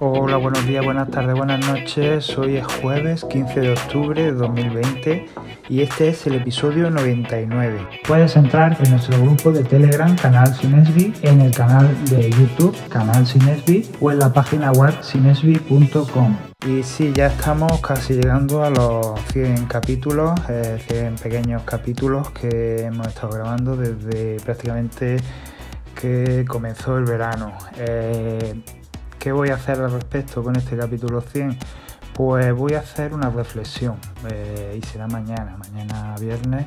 Hola, buenos días, buenas tardes, buenas noches. Hoy es jueves 15 de octubre de 2020 y este es el episodio 99. Puedes entrar en nuestro grupo de Telegram, Canal Sinesbi, en el canal de YouTube, Canal Sinesbi, o en la página web sinesbi.com. Y sí, ya estamos casi llegando a los 100 capítulos, 100 eh, pequeños capítulos que hemos estado grabando desde prácticamente que comenzó el verano. Eh, ¿Qué voy a hacer al respecto con este capítulo 100? Pues voy a hacer una reflexión eh, y será mañana, mañana viernes,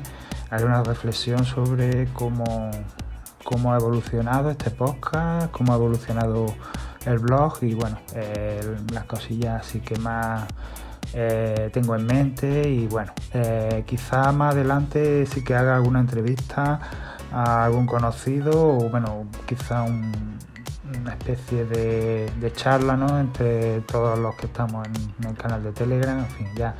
haré una reflexión sobre cómo, cómo ha evolucionado este podcast, cómo ha evolucionado el blog y bueno, las cosillas así que más eh, tengo en mente y bueno, eh, quizá más adelante sí que haga alguna entrevista a algún conocido o bueno, quizá un, una especie de, charla ¿no? entre todos los que estamos en, el canal de Telegram. En fin, ya,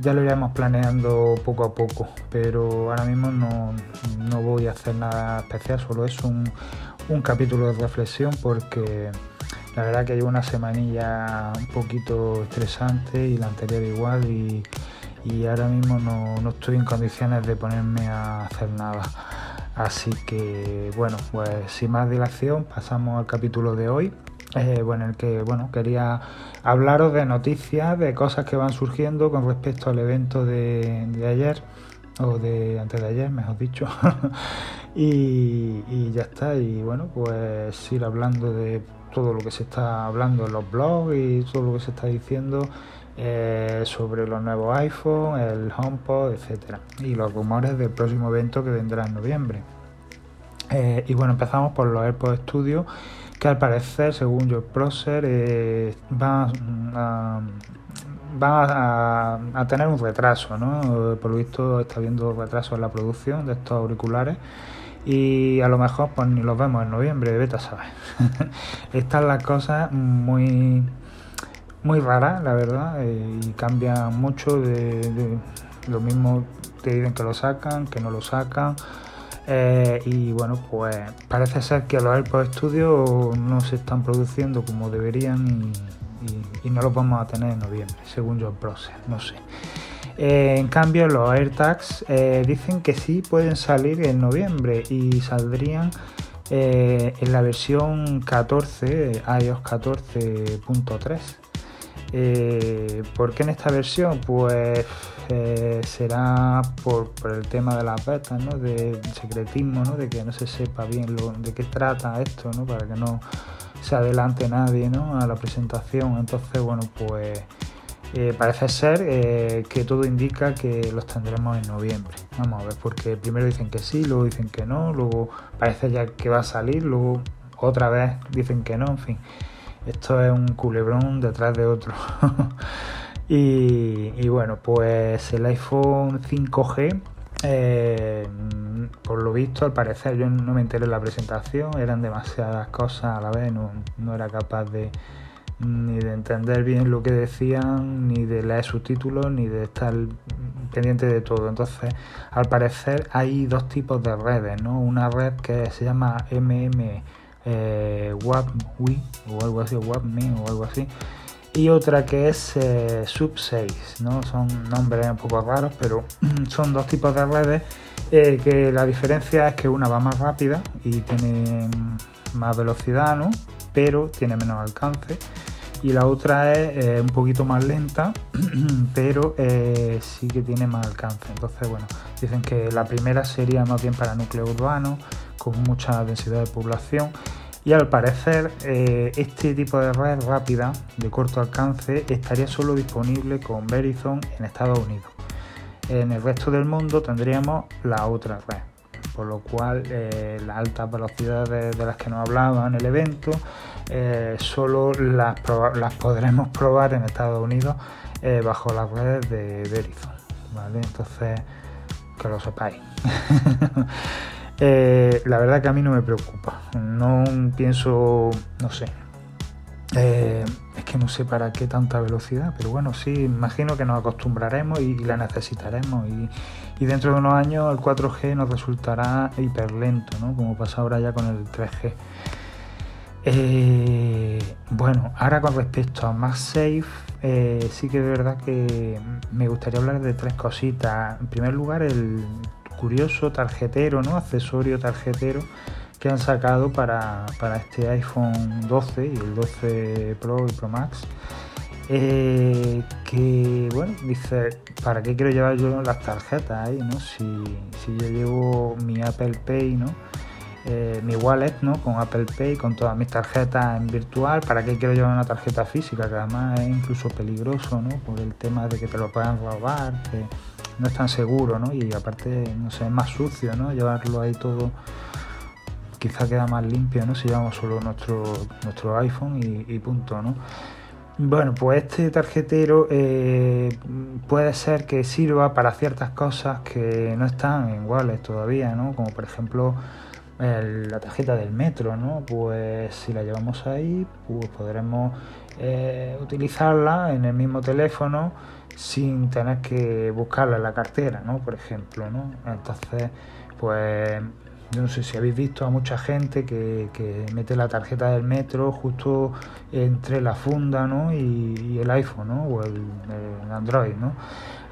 ya lo iremos planeando poco a poco, pero ahora mismo no, voy a hacer nada especial, solo es un, capítulo de reflexión porque la verdad que llevo una semanilla un poquito estresante y la anterior igual y, ahora mismo no estoy en condiciones de ponerme a hacer nada. Así que bueno, pues sin más dilación pasamos al capítulo de hoy. Eh, bueno, en el que bueno, quería hablaros de noticias, de cosas que van surgiendo con respecto al evento de, ayer, o de antes de ayer, mejor dicho. y, ya está, y bueno, pues ir hablando de todo lo que se está hablando en los blogs y todo lo que se está diciendo eh, sobre los nuevos iPhone, el HomePod, etcétera, y los rumores del próximo evento que vendrá en noviembre. Eh, y bueno, empezamos por los AirPods Studio, que al parecer, según George Prosser, eh, van, a, tener un retraso, ¿no? Por lo visto está habiendo retraso en la producción de estos auriculares y a lo mejor pues ni los vemos en noviembre, vete a saber. Están las cosas muy muy rara, la verdad, eh, y cambia mucho de, lo mismo te dicen que lo sacan, que no lo sacan. Eh, y bueno, pues parece ser que los AirPods Studio no se están produciendo como deberían y, no los vamos a tener en noviembre, según John Prosser, no sé. Eh, en cambio, los AirTags dicen que sí pueden salir en noviembre y saldrían en la versión 14, iOS 14.3. Eh, ¿Por qué en esta versión? Pues eh, será por, el tema de las betas, ¿no? De secretismo, ¿no? De que no se sepa bien de qué trata esto, ¿no? Para que no se adelante nadie, ¿no? A la presentación. Entonces, bueno, pues eh, parece ser que todo indica que los tendremos en noviembre. Vamos a ver, porque primero dicen que sí, luego dicen que no, luego parece ya que va a salir, luego otra vez dicen que no, en fin. Esto es un culebrón detrás de otro. y, bueno, pues el iPhone 5G, eh, por lo visto, al parecer, yo no me enteré en la presentación, eran demasiadas cosas a la vez, no, era capaz de ni de entender bien lo que decían, ni de leer subtítulos, ni de estar pendiente de todo. Entonces, al parecer hay dos tipos de redes, ¿no? Una red que se llama MM eh, WAPWI o algo así, WAPME o algo así. Y otra que es eh, Sub6, ¿no? Son nombres un poco raros, pero son dos tipos de redes eh, que la diferencia es que una va más rápida y tiene más velocidad, ¿no? Pero tiene menos alcance. Y la otra es eh, un poquito más lenta, pero sí que tiene más alcance. Entonces, bueno, dicen que la primera sería más bien para núcleo urbano, con mucha densidad de población y al parecer eh, este tipo de red rápida de corto alcance estaría solo disponible con Verizon en Estados Unidos. En el resto del mundo tendríamos la otra red, por lo cual eh, las altas velocidades de las que nos hablaba en el evento eh, solo las, las, podremos probar en Estados Unidos bajo las redes de Verizon. Entonces, que lo sepáis. Eh, la verdad que a mí no me preocupa. No pienso, no sé. Eh, es que no sé para qué tanta velocidad, pero bueno, sí, imagino que nos acostumbraremos y, la necesitaremos. Y, dentro de unos años el 4G nos resultará hiper lento, ¿no? Como pasa ahora ya con el 3G. Eh, bueno, ahora con respecto a eh, sí que es verdad que me gustaría hablar de tres cositas. En primer lugar, el curioso tarjetero, ¿no? Accesorio tarjetero que han sacado para, este iPhone 12 y el 12 Pro y Pro Max. Eh, que bueno, dice, ¿para qué quiero llevar yo las tarjetas ahí? ¿no? Si, si yo llevo mi Apple Pay, ¿no? Eh, mi wallet ¿no? con Apple Pay, con todas mis tarjetas en virtual, ¿para qué quiero llevar una tarjeta física? Que además es incluso peligroso, ¿no? Por el tema de que te lo puedan robar, que no es tan seguro, ¿no? Y aparte, no sé, es más sucio, ¿no? Llevarlo ahí todo quizá queda más limpio, ¿no? Si llevamos solo nuestro, nuestro iPhone y, punto, ¿no? Bueno, pues este tarjetero eh, puede ser que sirva para ciertas cosas que no están en Wallet todavía, ¿no? Como por ejemplo la tarjeta del metro, ¿no? Pues si la llevamos ahí, pues podremos eh, utilizarla en el mismo teléfono sin tener que buscarla en la cartera, ¿no? Por ejemplo, ¿no? Entonces, pues yo no sé si habéis visto a mucha gente que, mete la tarjeta del metro justo entre la funda ¿no? y, el iPhone ¿no? o el, Android. ¿no?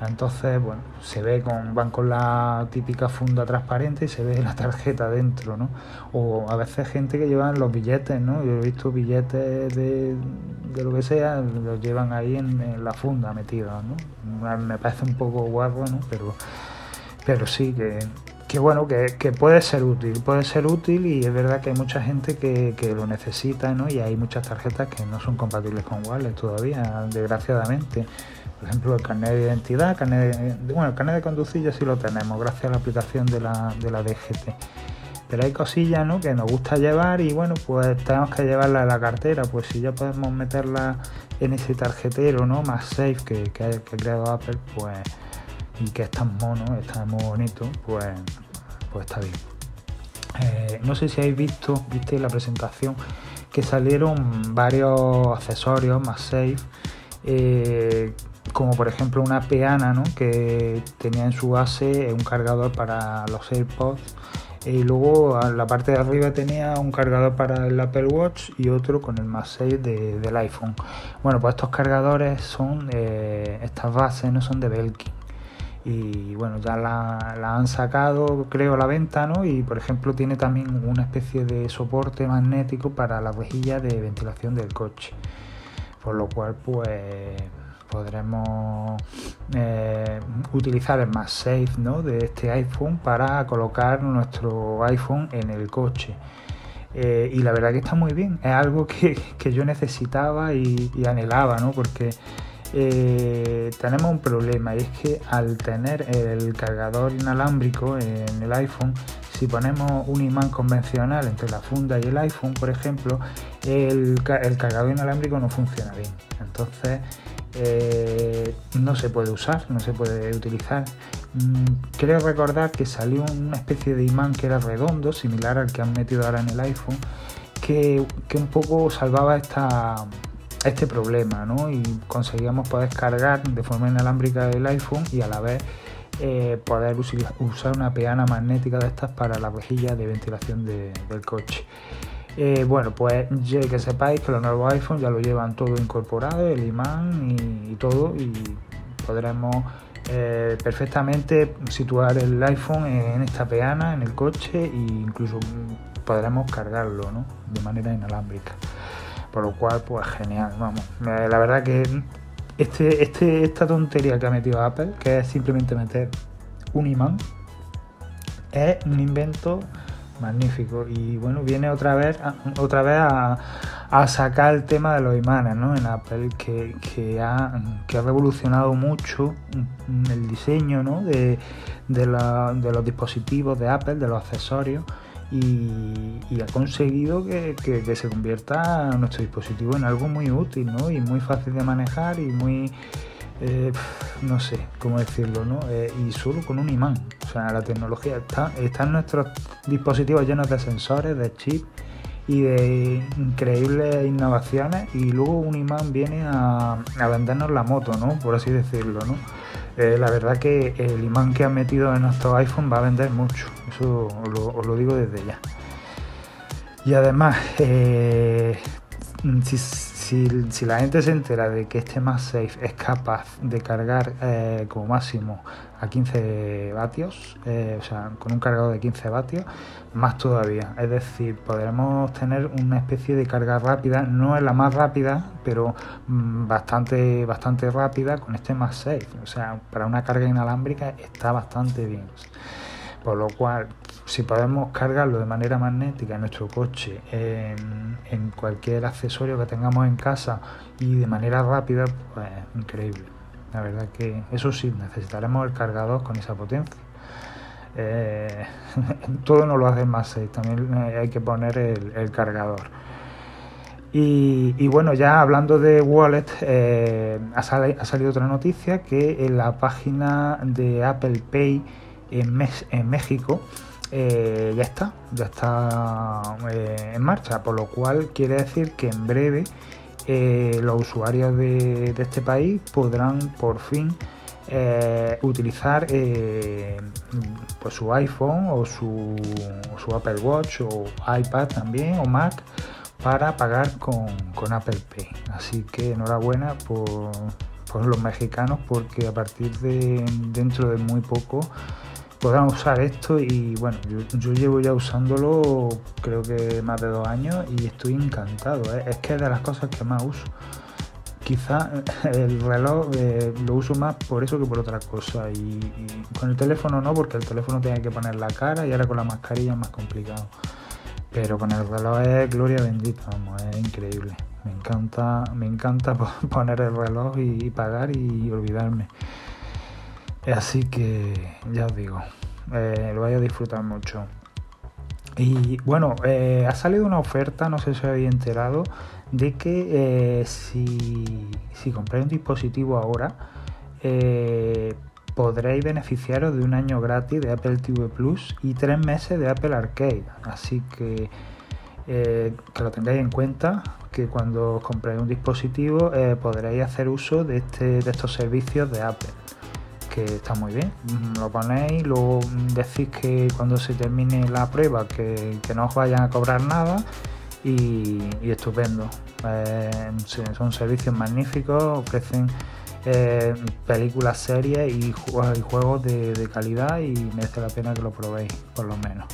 Entonces, bueno, se ve con, van con la típica funda transparente y se ve la tarjeta dentro, ¿no? O a veces gente que llevan los billetes, ¿no? Yo he visto billetes de, lo que sea, los llevan ahí en, la funda metidos, ¿no? Me parece un poco guapo, ¿no? Pero, pero sí que que bueno, que, puede ser útil, puede ser útil y es verdad que hay mucha gente que, lo necesita, ¿no? Y hay muchas tarjetas que no son compatibles con Wallet todavía, desgraciadamente. Por ejemplo, el carnet de identidad, carnet bueno, el carnet de conducir ya sí lo tenemos, gracias a la aplicación de la, de la DGT. Pero hay cosillas ¿no? que nos gusta llevar y bueno, pues tenemos que llevarla en la cartera. Pues si ya podemos meterla en ese tarjetero ¿no? más safe que, que ha creado Apple, pues y que es tan mono, está muy bonito, pues, pues está bien. Eh, no sé si habéis visto, viste la presentación, que salieron varios accesorios más safe, eh, como por ejemplo una peana que tenía en su base un cargador para los AirPods y luego en la parte de arriba tenía un cargador para el Apple Watch y otro con el MagSafe de, del iPhone. Bueno, pues estos cargadores son, eh, estas bases no son de Belkin y bueno, ya la, han sacado creo a la venta, ¿no? Y por ejemplo tiene también una especie de soporte magnético para la rejilla de ventilación del coche, por lo cual pues podremos eh, utilizar el más safe ¿no? de este iPhone para colocar nuestro iPhone en el coche. Eh, y la verdad que está muy bien, es algo que, yo necesitaba y, anhelaba, ¿no? porque eh, tenemos un problema y es que al tener el cargador inalámbrico en el iPhone, si ponemos un imán convencional entre la funda y el iPhone, por ejemplo, el, cargador inalámbrico no funciona bien. Entonces, eh, no se puede usar, no se puede utilizar. Mm, creo recordar que salió una especie de imán que era redondo, similar al que han metido ahora en el iPhone, que un poco salvaba esta, este problema ¿no? y conseguíamos poder cargar de forma inalámbrica el iPhone y a la vez eh, poder usar una peana magnética de estas para la rejilla de ventilación del coche. Eh, bueno, pues que sepáis que los nuevos iPhones ya lo llevan todo incorporado, el imán y, todo, y podremos eh, perfectamente situar el iPhone en esta peana, en el coche, e incluso podremos cargarlo ¿no? de manera inalámbrica. Por lo cual, pues genial, vamos. La verdad que este, este, esta tontería que ha metido Apple, que es simplemente meter un imán, es un invento magnífico. Y bueno, viene otra vez, otra vez a, sacar el tema de los imanes ¿no? en Apple, que, ha, revolucionado mucho el diseño ¿no? de, de los dispositivos de Apple, de los accesorios y, ha conseguido que, se convierta nuestro dispositivo en algo muy útil ¿no? y muy fácil de manejar y muy, eh, no sé cómo decirlo, ¿no? Eh, y solo con un imán. O sea, la tecnología está, está en nuestros dispositivos llenos de sensores, de chips y de increíbles innovaciones y luego un imán viene a, vendernos la moto, ¿no? Por así decirlo, ¿no? Eh, la verdad que el imán que han metido en nuestro iPhone va a vender mucho, eso os lo, digo desde ya. Y además, eh, si, la gente se entera de que este MagSafe es capaz de cargar eh, como máximo a 15 vatios, eh, o sea, con un cargador de 15 vatios, más todavía. Es decir, podremos tener una especie de carga rápida, no es la más rápida, pero mm, bastante, bastante rápida con este MagSafe. O sea, para una carga inalámbrica está bastante bien. Por lo cual, si podemos cargarlo de manera magnética en nuestro coche, en, cualquier accesorio que tengamos en casa y de manera rápida, pues increíble. La verdad que eso sí, necesitaremos el cargador con esa potencia. Eh, todo no lo hace más también hay que poner el, cargador. Y, bueno, ya hablando de wallet, eh, ha, salido otra noticia que en la página de Apple Pay en, en México eh, ya está, ya está eh, en marcha, por lo cual quiere decir que en breve eh, los usuarios de, este país podrán por fin utilizar pues su iPhone o su, Apple Watch o iPad también o Mac para pagar con, Apple Pay. Así que enhorabuena por, por los mexicanos porque a partir de dentro de muy poco podrán usar esto y bueno, yo, llevo ya usándolo creo que más de dos años y estoy encantado, ¿eh? es que es de las cosas que más uso. Quizá el reloj eh, lo uso más por eso que por otra cosa y, con el teléfono no, porque el teléfono tiene que poner la cara y ahora con la mascarilla es más complicado. Pero con el reloj es gloria bendita, vamos, es increíble. Me encanta, me encanta poner el reloj y pagar y olvidarme. Así que ya os digo, eh, lo voy a disfrutar mucho. Y bueno, eh, ha salido una oferta, no sé si os habéis enterado, de que eh, si, si, compráis un dispositivo ahora, podréis beneficiaros de un año gratis de Apple TV Plus y tres meses de Apple Arcade. Así que que lo tengáis en cuenta, que cuando compréis un dispositivo podréis hacer uso de, este, de estos servicios de Apple que está muy bien. Lo ponéis, luego decís que cuando se termine la prueba que, no os vayan a cobrar nada y, estupendo. Eh, son servicios magníficos, ofrecen eh, películas, series y, juegos de, calidad y merece la pena que lo probéis, por lo menos.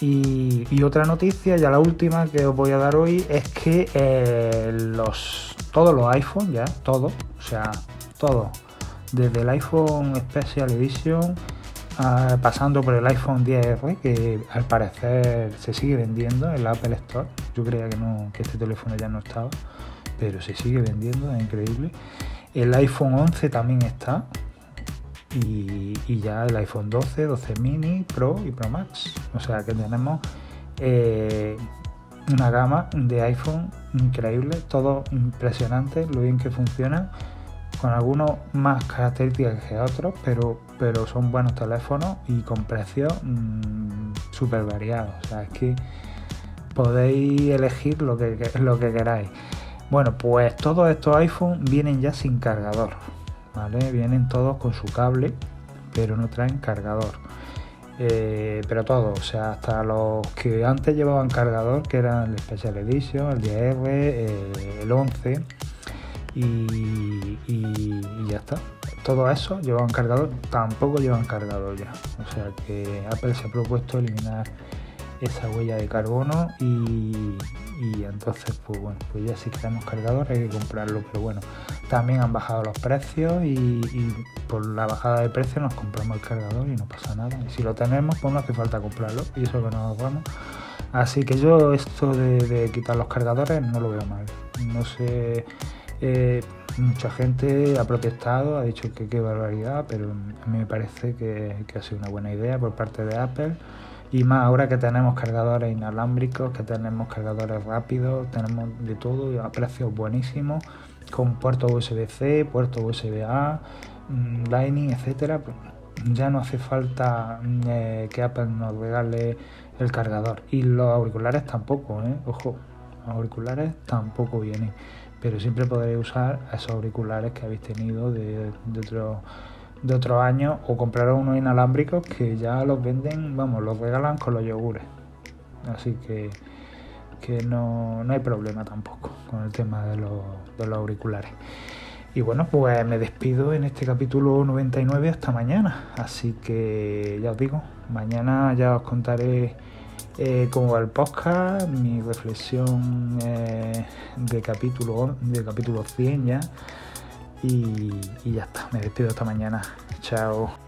Y, otra noticia, ya la última que os voy a dar hoy, es que eh, los, todos los iPhones, ya, todos, o sea, todos, desde el iPhone Special Edition ah, pasando por el iPhone 10R que al parecer se sigue vendiendo en la Apple Store. Yo creía que no que este teléfono ya no estaba, pero se sigue vendiendo, es increíble. El iPhone 11 también está y, ya el iPhone 12, 12 mini, Pro y Pro Max. O sea que tenemos eh, una gama de iPhone increíble, todo impresionante, lo bien que funciona con algunos más características que otros, pero, pero son buenos teléfonos y con precios mm, súper variados. O sea, es que podéis elegir lo que, lo que queráis. Bueno, pues todos estos iPhones vienen ya sin cargador, ¿vale? Vienen todos con su cable, pero no traen cargador. Eh, pero todos, o sea, hasta los que antes llevaban cargador, que eran el Special Edition, el 10R, eh, el 11 y, ya está. Todo eso llevaban cargador, tampoco llevan cargador ya. O sea que Apple se ha propuesto eliminar esa huella de carbono y, entonces pues bueno, pues ya si queremos cargador hay que comprarlo, pero bueno, también han bajado los precios y, por la bajada de precio nos compramos el cargador y no pasa nada. Y si lo tenemos, pues no hace falta comprarlo y eso que nos vamos. Así que yo esto de, de quitar los cargadores no lo veo mal. No sé eh, mucha gente ha protestado, ha dicho que qué barbaridad, pero a mí me parece que, ha sido una buena idea por parte de Apple. Y más ahora que tenemos cargadores inalámbricos, que tenemos cargadores rápidos, tenemos de todo a precios buenísimos, con puerto USB-C, puerto USB-A, mm, Lightning, etcétera. Pues ya no hace falta eh, que Apple nos regale el cargador. Y los auriculares tampoco, ¿eh? ojo, auriculares tampoco vienen pero siempre podréis usar esos auriculares que habéis tenido de, de otros de otro años o comprar unos inalámbricos que ya los venden, vamos, los regalan con los yogures. Así que que no, hay problema tampoco con el tema de los, de los auriculares. Y bueno, pues me despido en este capítulo 99 hasta mañana. Así que ya os digo, mañana ya os contaré eh, cómo va el podcast, mi reflexión eh, de, capítulo, de capítulo 100 ya. y ya está, me despido hasta mañana. Chao.